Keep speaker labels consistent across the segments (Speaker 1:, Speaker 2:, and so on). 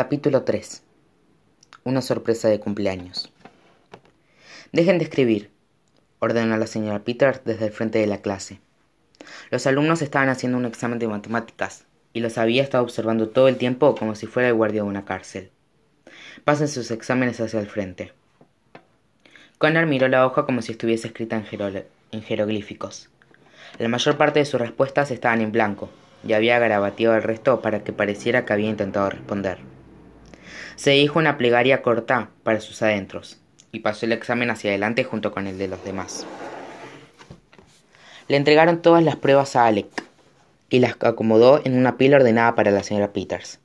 Speaker 1: Capítulo 3 Una sorpresa de cumpleaños. Dejen de escribir, ordenó la señora Peters desde el frente de la clase. Los alumnos estaban haciendo un examen de matemáticas y los había estado observando todo el tiempo como si fuera el guardia de una cárcel. Pasen sus exámenes hacia el frente. Connor miró la hoja como si estuviese escrita en, jeroglíficos. La mayor parte de sus respuestas estaban en blanco, y había garabateado el resto para que pareciera que había intentado responder. Se dijo una plegaria corta para sus adentros, y pasó el examen hacia adelante junto con el de los demás. Le entregaron todas las pruebas a Alec, y las acomodó en una pila ordenada para la señora Peters.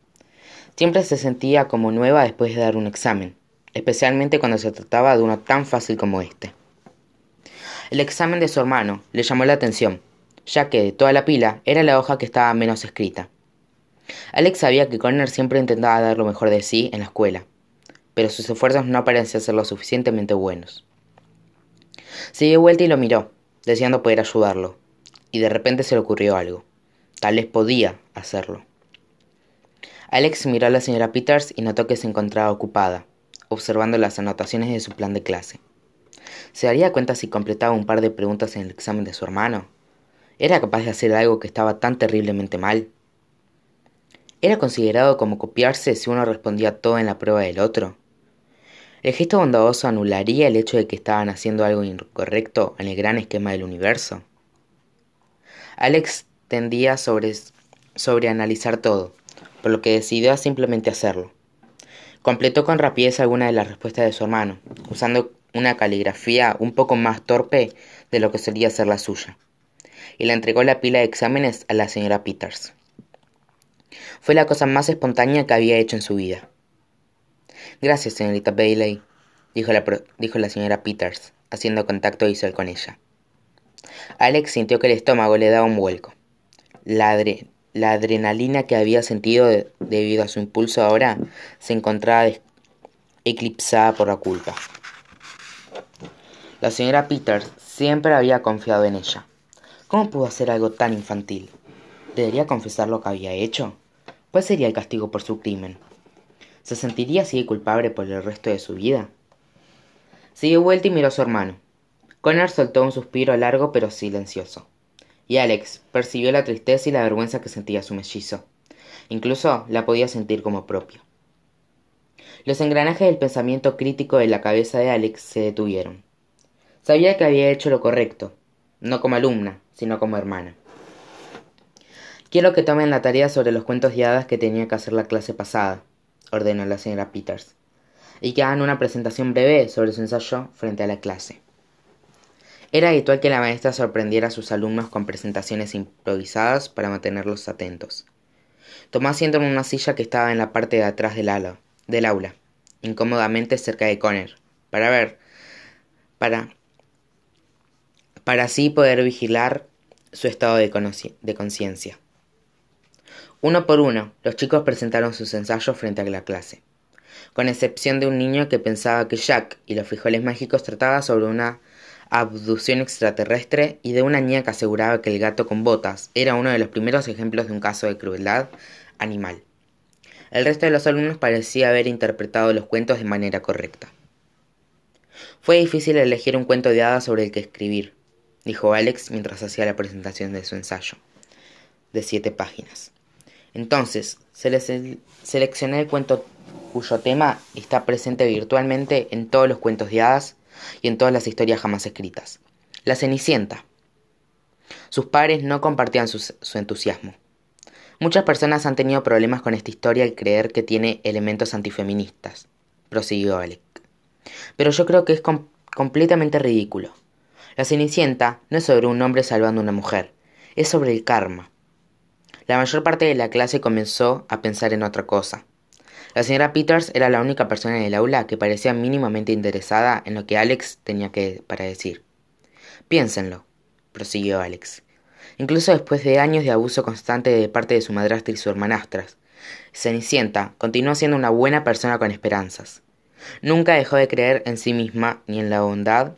Speaker 1: Siempre se sentía como nueva después de dar un examen, especialmente cuando se trataba de uno tan fácil como este. El examen de su hermano le llamó la atención, ya que de toda la pila era la hoja que estaba menos escrita. Alex sabía que Connor siempre intentaba dar lo mejor de sí en la escuela, pero sus esfuerzos no parecían ser lo suficientemente buenos. Se dio vuelta y lo miró, deseando poder ayudarlo, y de repente se le ocurrió algo. Tal vez podía hacerlo. Alex miró a la señora Peters y notó que se encontraba ocupada, observando las anotaciones de su plan de clase. ¿Se daría cuenta si completaba un par de preguntas en el examen de su hermano? ¿Era capaz de hacer algo que estaba tan terriblemente mal? ¿Era considerado como copiarse si uno respondía todo en la prueba del otro? ¿El gesto bondadoso anularía el hecho de que estaban haciendo algo incorrecto en el gran esquema del universo? Alex tendía sobre, sobre analizar todo, por lo que decidió simplemente hacerlo. Completó con rapidez alguna de las respuestas de su hermano, usando una caligrafía un poco más torpe de lo que solía ser la suya y le entregó la pila de exámenes a la señora Peters. Fue la cosa más espontánea que había hecho en su vida. Gracias, señorita Bailey, dijo la, señora Peters, haciendo contacto visual con ella. Alex sintió que el estómago le daba un vuelco. La adrenalina que había sentido debido a su impulso ahora se encontraba eclipsada por la culpa. La señora Peters siempre había confiado en ella. ¿Cómo pudo hacer algo tan infantil? ¿Debería confesar lo que había hecho? ¿Cuál sería el castigo por su crimen? ¿Se sentiría así culpable por el resto de su vida? Siguió vuelta y miró a su hermano. Connor soltó un suspiro largo pero silencioso. Y Alex percibió la tristeza y la vergüenza que sentía su mellizo. Incluso la podía sentir como propia. Los engranajes del pensamiento crítico de la cabeza de Alex se detuvieron. Sabía que había hecho lo correcto, no como alumna, sino como hermana. Quiero que tomen la tarea sobre los cuentos de hadas que tenía que hacer la clase pasada, ordenó la señora Peters, y que hagan una presentación breve sobre su ensayo frente a la clase. Era habitual que la maestra sorprendiera a sus alumnos con presentaciones improvisadas para mantenerlos atentos. Tomó asiento en una silla que estaba en la parte de atrás del, ala, del aula, incómodamente cerca de Conner, para ver, para para así poder vigilar su estado de conciencia. Uno por uno, los chicos presentaron sus ensayos frente a la clase, con excepción de un niño que pensaba que Jack y los frijoles mágicos trataba sobre una abducción extraterrestre y de una niña que aseguraba que el gato con botas era uno de los primeros ejemplos de un caso de crueldad animal. El resto de los alumnos parecía haber interpretado los cuentos de manera correcta. Fue difícil elegir un cuento de hadas sobre el que escribir, dijo Alex mientras hacía la presentación de su ensayo, de siete páginas. Entonces, seleccioné el cuento cuyo tema está presente virtualmente en todos los cuentos de hadas y en todas las historias jamás escritas. La Cenicienta. Sus padres no compartían su, entusiasmo. Muchas personas han tenido problemas con esta historia al creer que tiene elementos antifeministas, prosiguió Alex. Pero yo creo que es completamente ridículo. La Cenicienta no es sobre un hombre salvando a una mujer, es sobre el karma. La mayor parte de la clase comenzó a pensar en otra cosa. La señora Peters era la única persona en el aula que parecía mínimamente interesada en lo que Alex tenía que para decir. Piénsenlo, prosiguió Alex. Incluso después de años de abuso constante de parte de su madrastra y su hermanastras, Cenicienta continuó siendo una buena persona con esperanzas. Nunca dejó de creer en sí misma ni en la bondad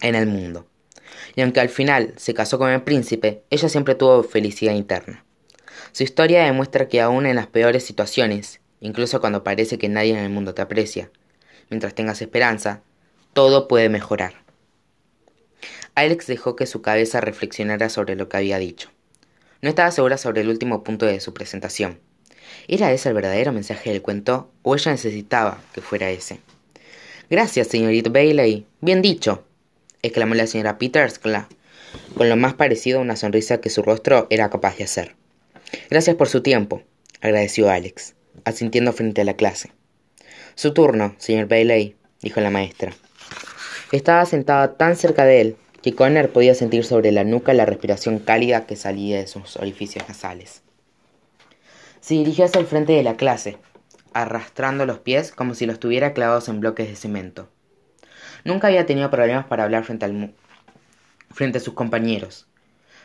Speaker 1: en el mundo. Y aunque al final se casó con el príncipe, ella siempre tuvo felicidad interna. Su historia demuestra que aún en las peores situaciones, incluso cuando parece que nadie en el mundo te aprecia. Mientras tengas esperanza, todo puede mejorar. Alex dejó que su cabeza reflexionara sobre lo que había dicho. No estaba segura sobre el último punto de su presentación. ¿Era ese el verdadero mensaje del cuento o ella necesitaba que fuera ese? Gracias, señorita Bailey. Bien dicho, exclamó la señora Peters con lo más parecido a una sonrisa que su rostro era capaz de hacer. Gracias por su tiempo, agradeció Alex, asintiendo frente a la clase. Su turno, señor Bailey, dijo la maestra. Estaba sentada tan cerca de él que Connor podía sentir sobre la nuca la respiración cálida que salía de sus orificios nasales. Se dirigió hacia el frente de la clase, arrastrando los pies como si los tuviera clavados en bloques de cemento. Nunca había tenido problemas para hablar frente, al frente a sus compañeros,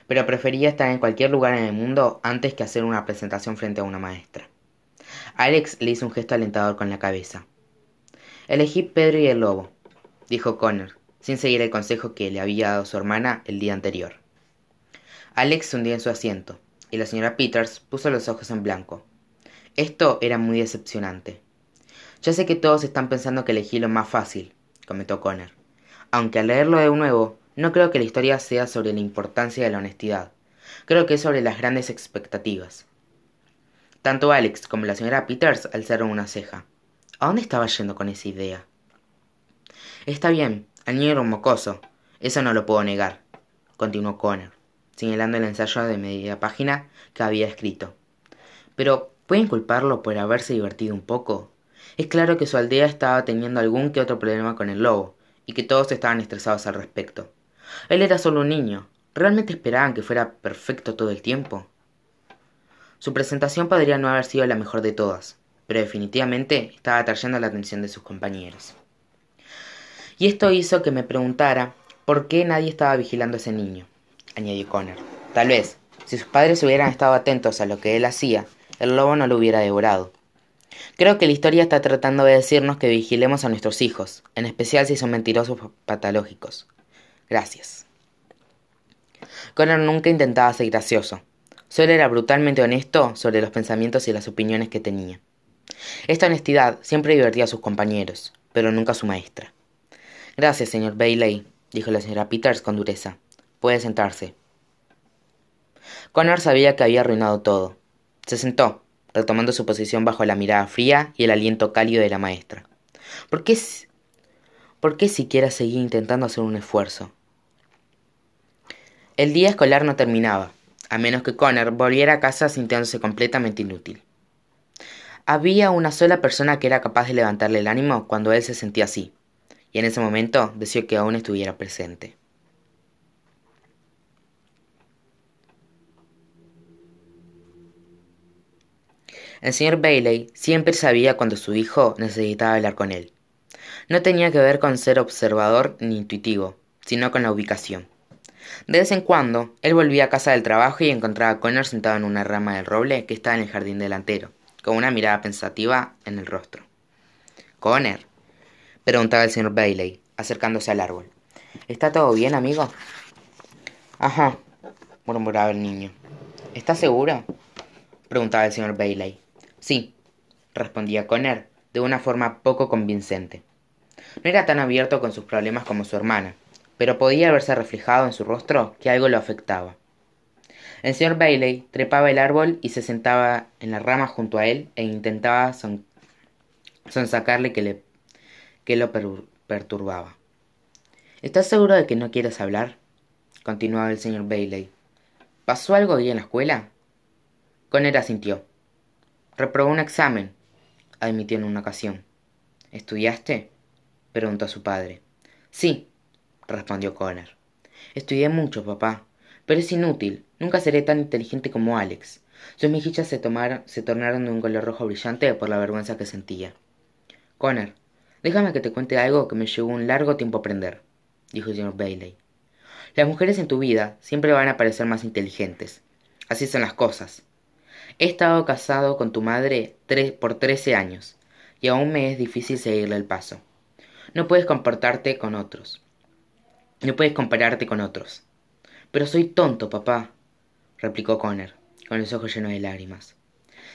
Speaker 1: pero prefería estar en cualquier lugar en el mundo antes que hacer una presentación frente a una maestra. Alex le hizo un gesto alentador con la cabeza. Elegí Pedro y el lobo, dijo Connor, sin seguir el consejo que le había dado su hermana el día anterior. Alex se hundió en su asiento, y la señora Peters puso los ojos en blanco. Esto era muy decepcionante. Ya sé que todos están pensando que elegí lo más fácil, comentó Connor. Aunque al leerlo de nuevo, no creo que la historia sea sobre la importancia de la honestidad. Creo que es sobre las grandes expectativas. Tanto Alex como la señora Peters alzaron una ceja. ¿A dónde estaba yendo con esa idea? Está bien, el niño era un mocoso. Eso no lo puedo negar, continuó Connor, señalando el ensayo de media página que había escrito. Pero, ¿pueden culparlo por haberse divertido un poco? Es claro que su aldea estaba teniendo algún que otro problema con el lobo, y que todos estaban estresados al respecto. Él era solo un niño. ¿Realmente esperaban que fuera perfecto todo el tiempo? Su presentación podría no haber sido la mejor de todas, pero definitivamente estaba atrayendo la atención de sus compañeros y esto hizo que me preguntara por qué nadie estaba vigilando a ese niño, añadió Connor. Tal vez, si sus padres hubieran estado atentos a lo que él hacía, el lobo no lo hubiera devorado. Creo que la historia está tratando de decirnos que vigilemos a nuestros hijos, en especial si son mentirosos patológicos. Gracias. Connor nunca intentaba ser gracioso. Solo era brutalmente honesto sobre los pensamientos y las opiniones que tenía. Esta honestidad siempre divertía a sus compañeros, pero nunca a su maestra. Gracias, señor Bailey, dijo la señora Peters con dureza. Puede sentarse. Connor sabía que había arruinado todo. Se sentó, retomando su posición bajo la mirada fría y el aliento cálido de la maestra. ¿Por qué, por qué siquiera seguía intentando hacer un esfuerzo? El día escolar no terminaba, a menos que Connor volviera a casa sintiéndose completamente inútil. Había una sola persona que era capaz de levantarle el ánimo cuando él se sentía así, y en ese momento deseó que aún estuviera presente. El señor Bailey siempre sabía cuando su hijo necesitaba hablar con él. No tenía que ver con ser observador ni intuitivo, sino con la ubicación. De vez en cuando, él volvía a casa del trabajo y encontraba a Connor sentado en una rama del roble que estaba en el jardín delantero, con una mirada pensativa en el rostro. Connor, preguntaba el señor Bailey, acercándose al árbol. ¿Está todo bien, amigo? Ajá, murmuraba el niño. ¿Estás seguro? preguntaba el señor Bailey. Sí, respondía Conner, de una forma poco convincente. No era tan abierto con sus problemas como su hermana, pero podía verse reflejado en su rostro que algo lo afectaba. El señor Bailey trepaba el árbol y se sentaba en la rama junto a él e intentaba sonsacarle que le que lo perturbaba. ¿Estás seguro de que no quieres hablar? continuaba el señor Bailey. ¿Pasó algo hoy en la escuela? Conner asintió. Reprobó un examen, admitió en una ocasión. ¿Estudiaste? preguntó a su padre. Sí, respondió Connor. Estudié mucho, papá, pero es inútil. Nunca seré tan inteligente como Alex. Sus mejillas se, se tornaron de un color rojo brillante por la vergüenza que sentía. Connor, Déjame que te cuente algo que me llevó un largo tiempo aprender, dijo señor Bailey. Las mujeres en tu vida siempre van a parecer más inteligentes. Así son las cosas. He estado casado con tu madre por trece años, y aún me es difícil seguirle el paso. No puedes comportarte con otros. No puedes compararte con otros. Pero soy tonto, papá, replicó Connor, con los ojos llenos de lágrimas.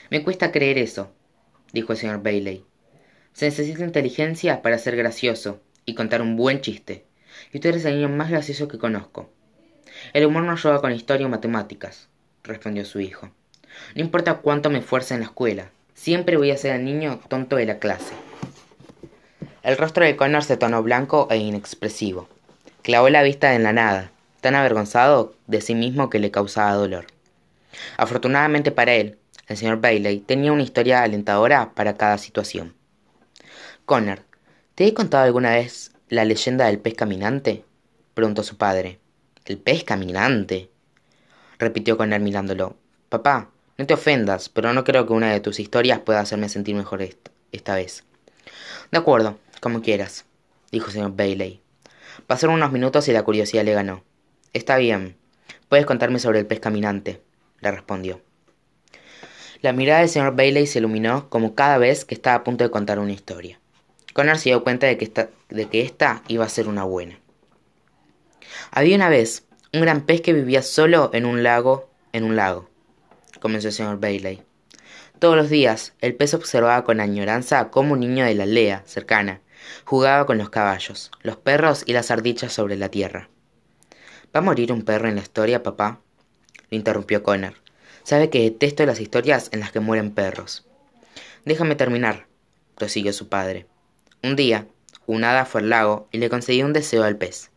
Speaker 1: Me cuesta creer eso. dijo el señor Bailey. Se necesita inteligencia para ser gracioso y contar un buen chiste. Y usted es el niño más gracioso que conozco. El humor no ayuda con historia o matemáticas, respondió su hijo. No importa cuánto me esfuerce en la escuela, siempre voy a ser el niño tonto de la clase. El rostro de Connor se tornó blanco e inexpresivo. Clavó la vista en la nada, tan avergonzado de sí mismo que le causaba dolor. Afortunadamente para él, el señor Bailey tenía una historia alentadora para cada situación. Connor, ¿te he contado alguna vez la leyenda del pez caminante? preguntó su padre. ¿El pez caminante? repitió Connor mirándolo. Papá, no te ofendas, pero no creo que una de tus historias pueda hacerme sentir mejor esta, vez. De acuerdo, como quieras, dijo el señor Bailey. Pasaron unos minutos y la curiosidad le ganó. Está bien. Puedes contarme sobre el pez caminante, le respondió. La mirada del señor Bailey se iluminó como cada vez que estaba a punto de contar una historia. Connor se dio cuenta de que, esta, de que esta iba a ser una buena. Había una vez un gran pez que vivía solo en un lago, en un lago, comenzó el señor Bailey. Todos los días el pez observaba con añoranza cómo un niño de la aldea cercana jugaba con los caballos, los perros y las ardillas sobre la tierra. ¿Va a morir un perro en la historia, papá? le interrumpió Connor. Sabe que detesto las historias en las que mueren perros. Déjame terminar, prosiguió su padre. Un día, un hada fue al lago y le concedió un deseo al pez.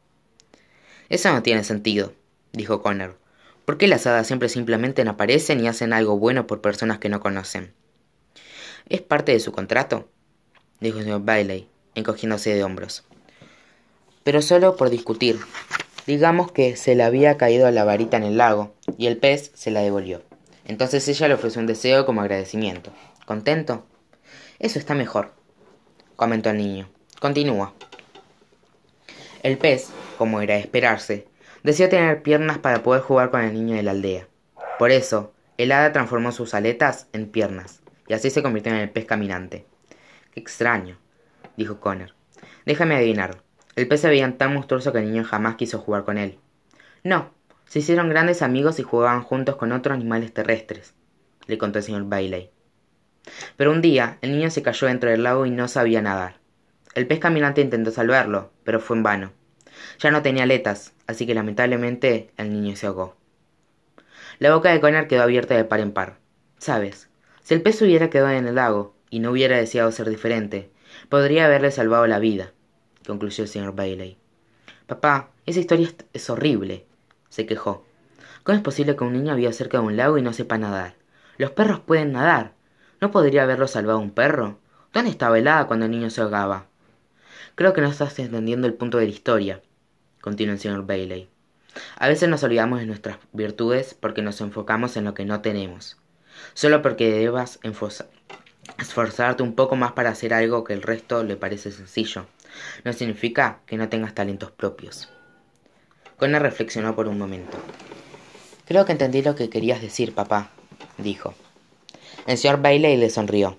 Speaker 1: Eso no tiene sentido, dijo Connor. ¿Por qué las hadas siempre simplemente no aparecen y hacen algo bueno por personas que no conocen? ¿Es parte de su contrato? dijo el señor Bailey, encogiéndose de hombros. Pero solo por discutir. Digamos que se le había caído la varita en el lago y el pez se la devolvió. Entonces ella le ofreció un deseo como agradecimiento. ¿Contento? Eso está mejor comentó el niño. Continúa. El pez, como era de esperarse, deseó tener piernas para poder jugar con el niño de la aldea. Por eso, el hada transformó sus aletas en piernas, y así se convirtió en el pez caminante. Qué extraño, dijo Connor. Déjame adivinar. El pez se veía tan monstruoso que el niño jamás quiso jugar con él. No, se hicieron grandes amigos y jugaban juntos con otros animales terrestres, le contó el señor Bailey. Pero un día el niño se cayó dentro del lago y no sabía nadar. El pez caminante intentó salvarlo, pero fue en vano. Ya no tenía aletas, así que lamentablemente el niño se ahogó. La boca de Connor quedó abierta de par en par. Sabes, si el pez hubiera quedado en el lago y no hubiera deseado ser diferente, podría haberle salvado la vida, concluyó el señor Bailey. Papá, esa historia es horrible, se quejó. ¿Cómo es posible que un niño viva cerca de un lago y no sepa nadar? Los perros pueden nadar. ¿No podría haberlo salvado un perro? ¿Dónde estaba el hada cuando el niño se ahogaba? Creo que no estás entendiendo el punto de la historia, continuó el señor Bailey. A veces nos olvidamos de nuestras virtudes porque nos enfocamos en lo que no tenemos. Solo porque debas esforzarte un poco más para hacer algo que el resto le parece sencillo, no significa que no tengas talentos propios. Connor reflexionó por un momento. Creo que entendí lo que querías decir, papá, dijo. El señor Bailey le sonrió.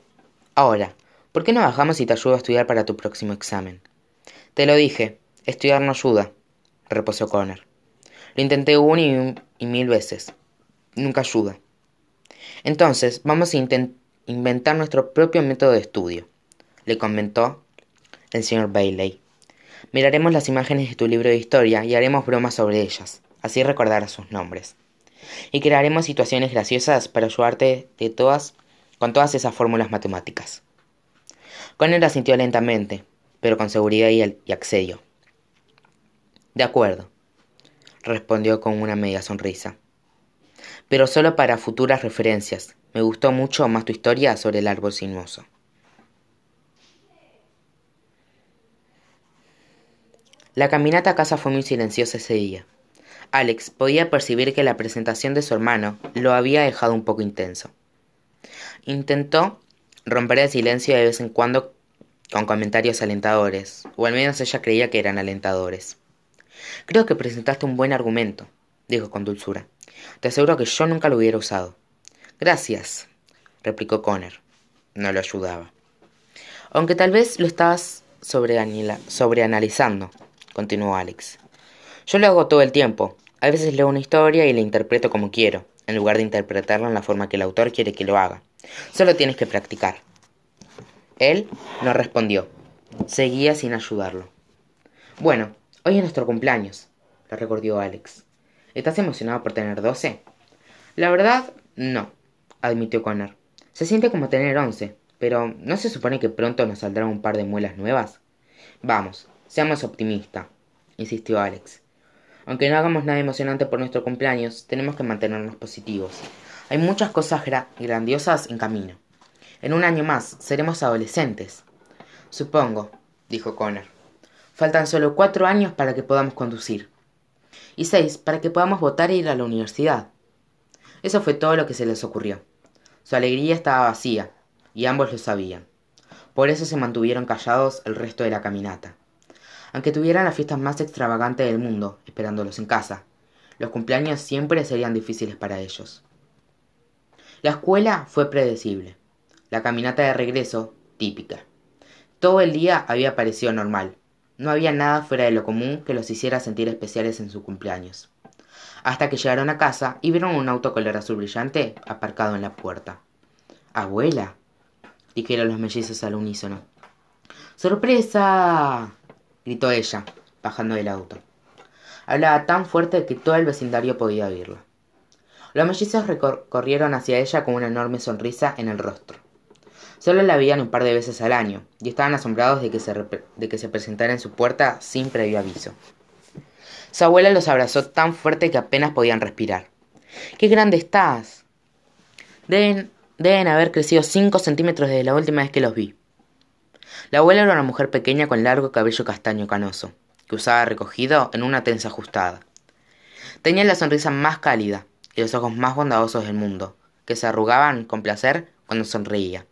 Speaker 1: Ahora, ¿por qué no bajamos y te ayudo a estudiar para tu próximo examen? Te lo dije, estudiar no ayuda, reposó Connor. Lo intenté una y, mil veces. Nunca ayuda. Entonces, vamos a inventar nuestro propio método de estudio, le comentó el señor Bailey. Miraremos las imágenes de tu libro de historia y haremos bromas sobre ellas, así recordarás sus nombres y crearemos situaciones graciosas para ayudarte de todas, con todas esas fórmulas matemáticas. Connor asintió lentamente, pero con seguridad y, y accedió. De acuerdo, respondió con una media sonrisa. Pero solo para futuras referencias. Me gustó mucho más tu historia sobre el árbol sinuoso. La caminata a casa fue muy silenciosa ese día. Alex podía percibir que la presentación de su hermano lo había dejado un poco intenso. Intentó romper el silencio de vez en cuando con comentarios alentadores, o al menos ella creía que eran alentadores. Creo que presentaste un buen argumento, dijo con dulzura. Te aseguro que yo nunca lo hubiera usado. Gracias, replicó Connor. No lo ayudaba. Aunque tal vez lo estabas sobreanalizando, continuó Alex. Yo lo hago todo el tiempo. A veces leo una historia y la interpreto como quiero, en lugar de interpretarla en la forma que el autor quiere que lo haga. Solo tienes que practicar. Él no respondió. Seguía sin ayudarlo. Bueno, hoy es nuestro cumpleaños, le recordó Alex. ¿Estás emocionado por tener doce? La verdad, no, admitió Connor. Se siente como tener once, pero ¿no se supone que pronto nos saldrán un par de muelas nuevas? Vamos, seamos optimistas, insistió Alex. Aunque no hagamos nada emocionante por nuestro cumpleaños, tenemos que mantenernos positivos. Hay muchas cosas grandiosas en camino. En un año más seremos adolescentes. Supongo, dijo Connor. Faltan solo cuatro años para que podamos conducir. Y seis para que podamos votar e ir a la universidad. Eso fue todo lo que se les ocurrió. Su alegría estaba vacía, y ambos lo sabían. Por eso se mantuvieron callados el resto de la caminata. Aunque tuvieran las fiestas más extravagantes del mundo, esperándolos en casa, los cumpleaños siempre serían difíciles para ellos. La escuela fue predecible. La caminata de regreso, típica. Todo el día había parecido normal. No había nada fuera de lo común que los hiciera sentir especiales en su cumpleaños hasta que llegaron a casa y vieron un auto color azul brillante aparcado en la puerta. Abuela, dijeron los mellizos al unísono. ¡Sorpresa! gritó ella, bajando del auto. Hablaba tan fuerte que todo el vecindario podía oírla. Los mellizos corrieron hacia ella con una enorme sonrisa en el rostro. Solo la veían un par de veces al año y estaban asombrados de que se, de que se presentara en su puerta sin previo aviso. Su abuela los abrazó tan fuerte que apenas podían respirar. ¡Qué grande estás! Deben, haber crecido cinco centímetros desde la última vez que los vi. La abuela era una mujer pequeña con largo cabello castaño canoso, que usaba recogido en una tensa ajustada. Tenía la sonrisa más cálida y los ojos más bondadosos del mundo, que se arrugaban con placer cuando sonreía,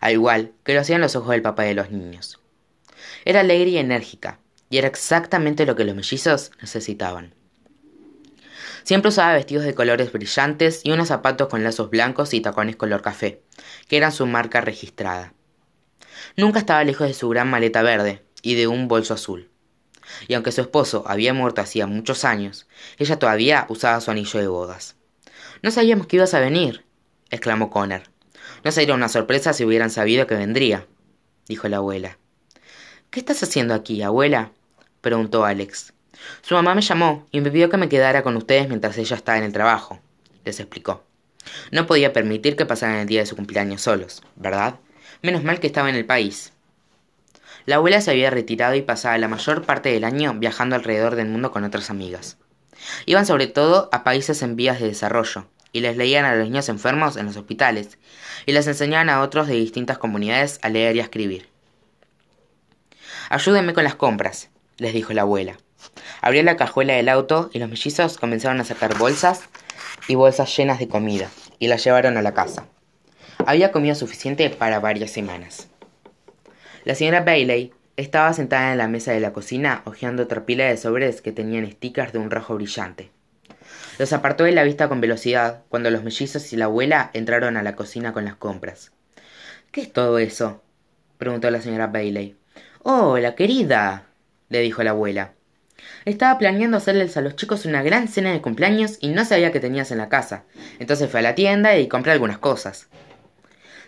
Speaker 1: al igual que lo hacían los ojos del papá de los niños. Era alegre y enérgica, y era exactamente lo que los mellizos necesitaban. Siempre usaba vestidos de colores brillantes y unos zapatos con lazos blancos y tacones color café, que eran su marca registrada. Nunca estaba lejos de su gran maleta verde y de un bolso azul. Y aunque su esposo había muerto hacía muchos años, ella todavía usaba su anillo de bodas. No sabíamos que ibas a venir, exclamó Connor. No sería una sorpresa si hubieran sabido que vendría, dijo la abuela. ¿Qué estás haciendo aquí, abuela? preguntó Alex. Su mamá me llamó y me pidió que me quedara con ustedes mientras ella estaba en el trabajo, les explicó. No podía permitir que pasaran el día de su cumpleaños solos, ¿verdad? Menos mal que estaba en el país. La abuela se había retirado y pasaba la mayor parte del año viajando alrededor del mundo con otras amigas. Iban sobre todo a países en vías de desarrollo, y les leían a los niños enfermos en los hospitales, y les enseñaban a otros de distintas comunidades a leer y a escribir. Ayúdenme con las compras, les dijo la abuela. Abrió la cajuela del auto y los mellizos comenzaron a sacar bolsas y bolsas llenas de comida y las llevaron a la casa. Había comida suficiente para varias semanas. La señora Bailey estaba sentada en la mesa de la cocina hojeando otra pila de sobres que tenían stickers de un rojo brillante. Los apartó de la vista con velocidad cuando los mellizos y la abuela entraron a la cocina con las compras. ¿Qué es todo eso? preguntó la señora Bailey. Hola, querida, le dijo la abuela. Estaba planeando hacerles a los chicos una gran cena de cumpleaños y no sabía que tenías en la casa. Entonces fui a la tienda y compré algunas cosas.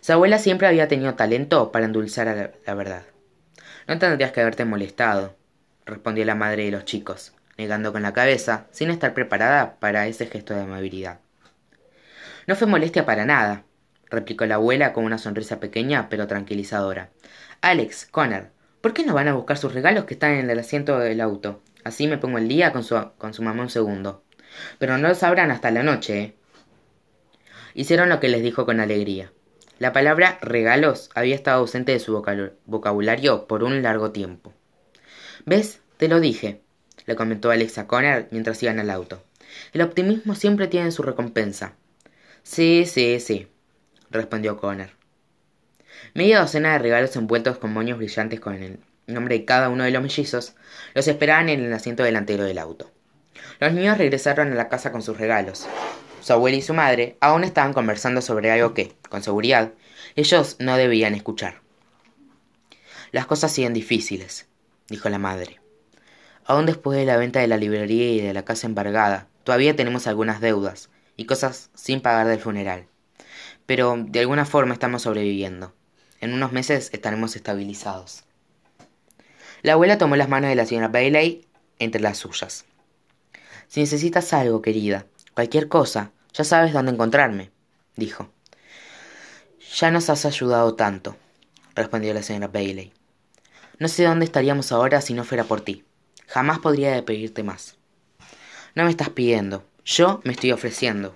Speaker 1: Su abuela siempre había tenido talento para endulzar a la, verdad. No tendrías que haberte molestado, respondió la madre de los chicos, negando con la cabeza, sin estar preparada para ese gesto de amabilidad. No fue molestia para nada, replicó la abuela con una sonrisa pequeña pero tranquilizadora. Alex, Connor, ¿Por qué no van a buscar sus regalos que están en el asiento del auto? Así me pongo el día con su, con su mamá un segundo. Pero no lo sabrán hasta la noche, ¿eh? Hicieron lo que les dijo con alegría. La palabra regalos había estado ausente de su vocabulario por un largo tiempo. ¿Ves? Te lo dije, le comentó Alexa Connor mientras iban al auto. El optimismo siempre tiene su recompensa. Sí, sí, sí, respondió Connor. Media docena de regalos envueltos con moños brillantes con el nombre de cada uno de los mellizos los esperaban en el asiento delantero del auto. Los niños regresaron a la casa con sus regalos. Su abuela y su madre aún estaban conversando sobre algo que, con seguridad, ellos no debían escuchar. Las cosas siguen difíciles, dijo la madre. Aún después de la venta de la librería y de la casa embargada, todavía tenemos algunas deudas y cosas sin pagar del funeral. Pero de alguna forma estamos sobreviviendo. En unos meses estaremos estabilizados. La abuela tomó las manos de la señora Bailey entre las suyas. Si necesitas algo, querida, cualquier cosa, ya sabes dónde encontrarme, dijo. Ya nos has ayudado tanto, respondió la señora Bailey. No sé dónde estaríamos ahora si no fuera por ti. Jamás podría pedirte más. No me estás pidiendo, yo me estoy ofreciendo,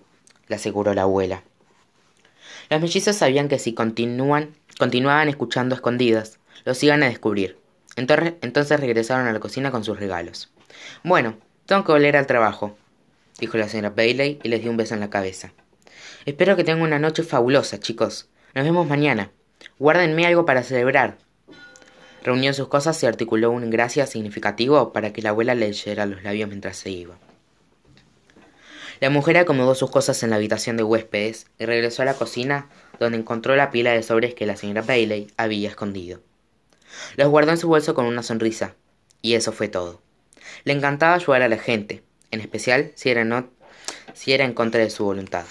Speaker 1: le aseguró la abuela. Los mellizos sabían que si continúan, continuaban escuchando escondidas, los iban a descubrir. Entonces, entonces regresaron a la cocina con sus regalos. Bueno, tengo que volver al trabajo, dijo la señora Bailey y les dio un beso en la cabeza. Espero que tengan una noche fabulosa, chicos. Nos vemos mañana. Guárdenme algo para celebrar. Reunió sus cosas y articuló un gracias significativo para que la abuela le leyera los labios mientras se iba. La mujer acomodó sus cosas en la habitación de huéspedes y regresó a la cocina donde encontró la pila de sobres que la señora Bailey había escondido. Los guardó en su bolso con una sonrisa, y eso fue todo. Le encantaba ayudar a la gente, en especial si era, si era en contra de su voluntad.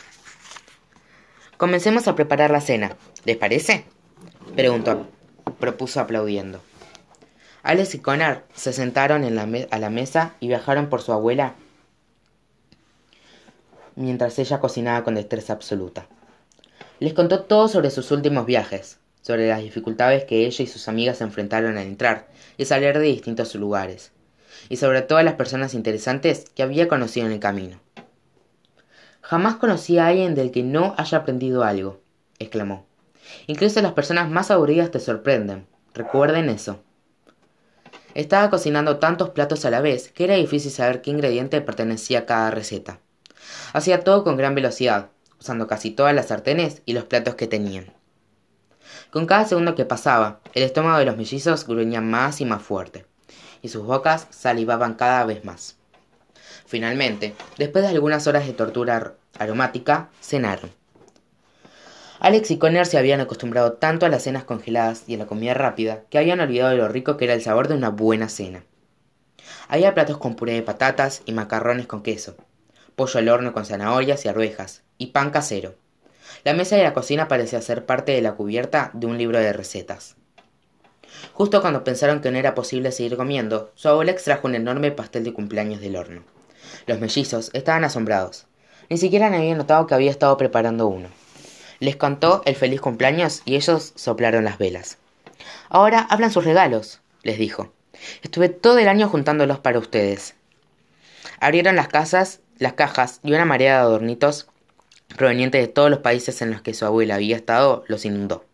Speaker 1: Comencemos a preparar la cena, ¿les parece? preguntó, propuso aplaudiendo. Alex y Connor se sentaron en la a la mesa y viajaron por su abuela mientras ella cocinaba con destreza absoluta. Les contó todo sobre sus últimos viajes, sobre las dificultades que ella y sus amigas se enfrentaron al entrar y salir de distintos lugares, y sobre todas las personas interesantes que había conocido en el camino. Jamás conocí a alguien del que no haya aprendido algo, exclamó. Incluso las personas más aburridas te sorprenden. Recuerden eso. Estaba cocinando tantos platos a la vez que era difícil saber qué ingrediente pertenecía a cada receta. Hacía todo con gran velocidad, usando casi todas las sartenes y los platos que tenían. Con cada segundo que pasaba, el estómago de los mellizos gruñía más y más fuerte, y sus bocas salivaban cada vez más. Finalmente, después de algunas horas de tortura aromática, cenaron. Alex y Connor se habían acostumbrado tanto a las cenas congeladas y a la comida rápida que habían olvidado lo rico que era el sabor de una buena cena. Había platos con puré de patatas y macarrones con queso, pollo al horno con zanahorias y arvejas, y pan casero. La mesa de la cocina parecía ser parte de la cubierta de un libro de recetas. Justo cuando pensaron que no era posible seguir comiendo, su abuela extrajo un enorme pastel de cumpleaños del horno. Los mellizos estaban asombrados. Ni siquiera habían notado que había estado preparando uno. Les contó el feliz cumpleaños y ellos soplaron las velas. Ahora hablan sus regalos, les dijo. Estuve todo el año juntándolos para ustedes. Abrieron las casas, las cajas y una marea de adornitos provenientes de todos los países en los que su abuela había estado los inundó.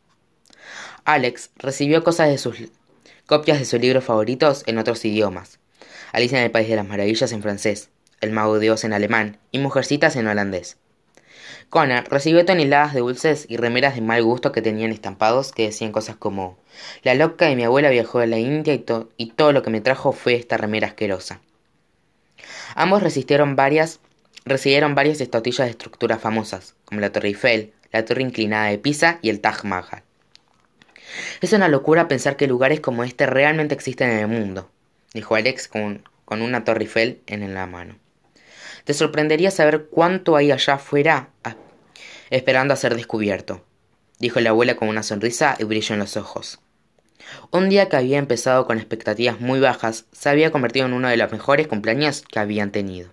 Speaker 1: Alex recibió cosas de sus copias de sus libros favoritos en otros idiomas. Alicia en el País de las Maravillas en francés, el mago de Oz en alemán y Mujercitas en holandés. Connor recibió toneladas de dulces y remeras de mal gusto que tenían estampados que decían cosas como La loca de mi abuela viajó a la India y todo lo que me trajo fue esta remera asquerosa. Ambos resistieron varias, recibieron varias estatuillas de estructuras famosas, como la Torre Eiffel, la Torre Inclinada de Pisa y el Taj Mahal. Es una locura pensar que lugares como este realmente existen en el mundo, dijo Alex con, con una Torre Eiffel en la mano. Te sorprendería saber cuánto hay allá afuera esperando a ser descubierto, dijo la abuela con una sonrisa y brillo en los ojos. Un día que había empezado con expectativas muy bajas, se había convertido en uno de los mejores cumpleaños que habían tenido.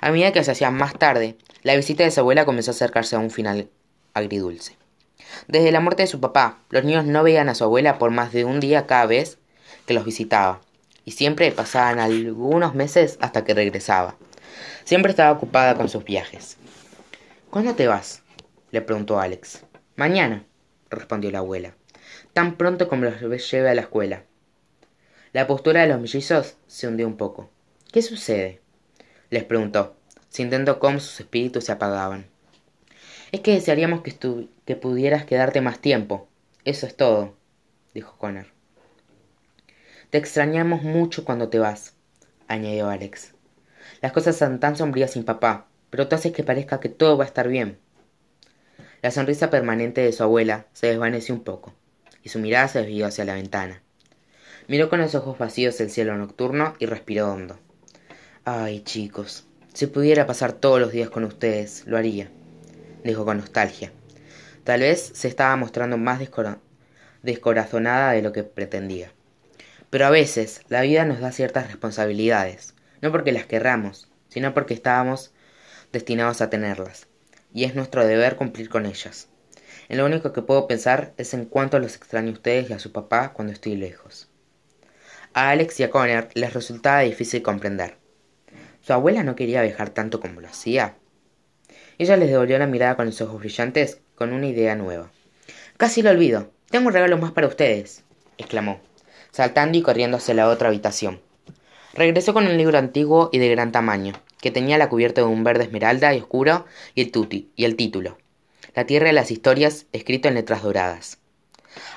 Speaker 1: A medida que se hacía más tarde, la visita de su abuela comenzó a acercarse a un final agridulce. Desde la muerte de su papá, los niños no veían a su abuela por más de un día cada vez que los visitaba, y siempre pasaban algunos meses hasta que regresaba. Siempre estaba ocupada con sus viajes. ¿Cuándo te vas? le preguntó Alex. Mañana, respondió la abuela, tan pronto como los lleve a la escuela. La postura de los mellizos se hundió un poco. ¿Qué sucede? les preguntó, sintiendo cómo sus espíritus se apagaban. Es que desearíamos que, que pudieras quedarte más tiempo. Eso es todo, dijo Connor. Te extrañamos mucho cuando te vas, añadió Alex. Las cosas son tan sombrías sin papá, pero tú haces que parezca que todo va a estar bien. La sonrisa permanente de su abuela se desvaneció un poco, y su mirada se desvió hacia la ventana. Miró con los ojos vacíos el cielo nocturno y respiró hondo. Ay, chicos, si pudiera pasar todos los días con ustedes, lo haría, dijo con nostalgia. Tal vez se estaba mostrando más descorazonada de lo que pretendía. Pero a veces la vida nos da ciertas responsabilidades, no porque las querramos, sino porque estábamos destinados a tenerlas, y es nuestro deber cumplir con ellas. En lo único que puedo pensar es en cuánto los extraño a ustedes y a su papá cuando estoy lejos. A Alex y a Connor les resultaba difícil comprender. ¿Su abuela no quería viajar tanto como lo hacía? Ella les devolvió la mirada con los ojos brillantes, con una idea nueva. Casi lo olvido. Tengo un regalo más para ustedes, exclamó, saltando y corriendo hacia la otra habitación. Regresó con un libro antiguo y de gran tamaño, que tenía la cubierta de un verde esmeralda y oscuro y el, tuti, y el título. La Tierra de las Historias, escrito en letras doradas.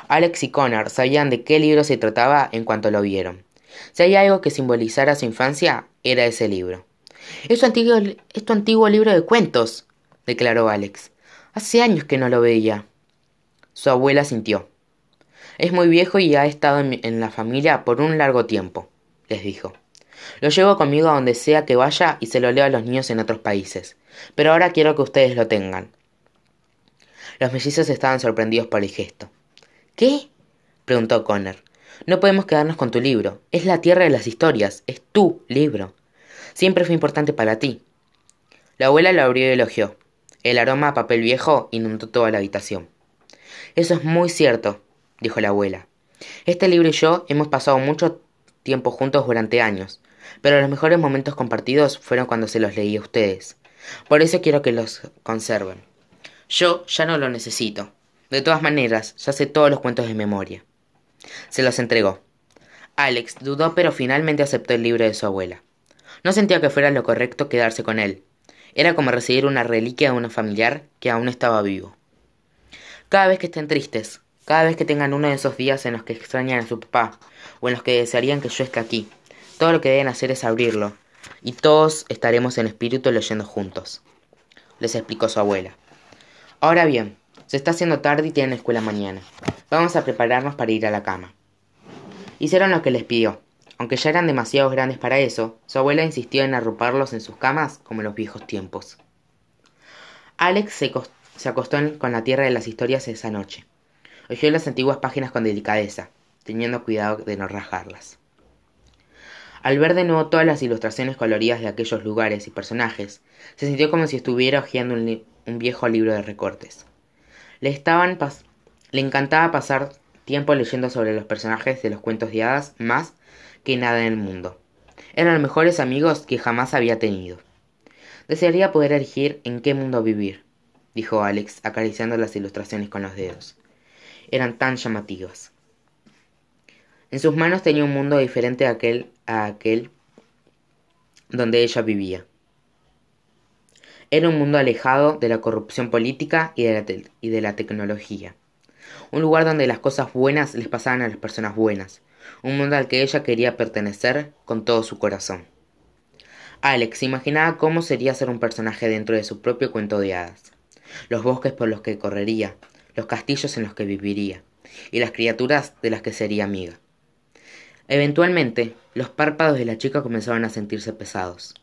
Speaker 1: Alex y Connor sabían de qué libro se trataba en cuanto lo vieron. Si hay algo que simbolizara su infancia, era ese libro. Es tu antiguo, antiguo libro de cuentos, declaró Alex. Hace años que no lo veía. Su abuela sintió. Es muy viejo y ha estado en, la familia por un largo tiempo, les dijo. Lo llevo conmigo a donde sea que vaya y se lo leo a los niños en otros países. Pero ahora quiero que ustedes lo tengan. Los mellizos estaban sorprendidos por el gesto. ¿Qué? preguntó Connor. No podemos quedarnos con tu libro. Es la tierra de las historias. Es tu libro. Siempre fue importante para ti. La abuela lo abrió y elogió. El aroma a papel viejo inundó toda la habitación. Eso es muy cierto, dijo la abuela. Este libro y yo hemos pasado mucho tiempo juntos durante años, pero los mejores momentos compartidos fueron cuando se los leí a ustedes. Por eso quiero que los conserven. Yo ya no lo necesito. De todas maneras, ya sé todos los cuentos de memoria. Se los entregó. Alex dudó pero finalmente aceptó el libro de su abuela. No sentía que fuera lo correcto quedarse con él, era como recibir una reliquia de un familiar que aún estaba vivo. Cada vez que estén tristes, cada vez que tengan uno de esos días en los que extrañan a su papá, o en los que desearían que yo esté aquí, todo lo que deben hacer es abrirlo, y todos estaremos en espíritu leyendo juntos, les explicó su abuela. Ahora bien, se está haciendo tarde y tienen escuela mañana. Vamos a prepararnos para ir a la cama. Hicieron lo que les pidió, aunque ya eran demasiado grandes para eso, su abuela insistió en arroparlos en sus camas como en los viejos tiempos. Alex se, acostó con la tierra de las historias esa noche. Oyó las antiguas páginas con delicadeza, teniendo cuidado de no rajarlas. Al ver de nuevo todas las ilustraciones coloridas de aquellos lugares y personajes, se sintió como si estuviera hojeando un, viejo libro de recortes. Le, estaban le encantaba pasar tiempo leyendo sobre los personajes de los cuentos de hadas más que nada en el mundo. Eran los mejores amigos que jamás había tenido. Desearía poder elegir en qué mundo vivir, dijo Alex, acariciando las ilustraciones con los dedos. Eran tan llamativas. En sus manos tenía un mundo diferente a aquel, a aquel donde ella vivía. Era un mundo alejado de la corrupción política y de la, y de la tecnología. Un lugar donde las cosas buenas les pasaban a las personas buenas, un mundo al que ella quería pertenecer con todo su corazón. Alex imaginaba cómo sería ser un personaje dentro de su propio cuento de hadas, los bosques por los que correría, los castillos en los que viviría, y las criaturas de las que sería amiga. Eventualmente, los párpados de la chica comenzaron a sentirse pesados.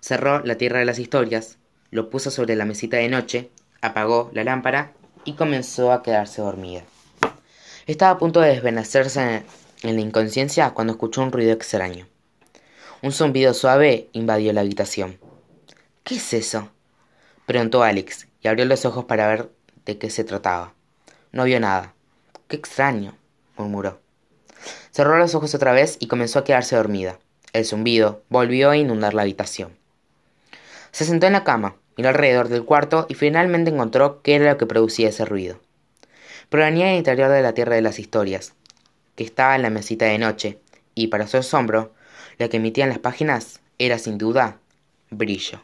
Speaker 1: Cerró la tierra de las historias, lo puso sobre la mesita de noche, apagó la lámpara y comenzó a quedarse dormida. Estaba a punto de desvanecerse en la inconsciencia cuando escuchó un ruido extraño. Un zumbido suave invadió la habitación. ¿Qué es eso? preguntó Alex y abrió los ojos para ver de qué se trataba. No vio nada. Qué extraño, murmuró. Cerró los ojos otra vez y comenzó a quedarse dormida. El zumbido volvió a inundar la habitación. Se sentó en la cama, miró alrededor del cuarto y finalmente encontró qué era lo que producía ese ruido. Provenía del interior de la Tierra de las Historias, que estaba en la mesita de noche, y para su asombro, lo que emitían las páginas era sin duda brillo.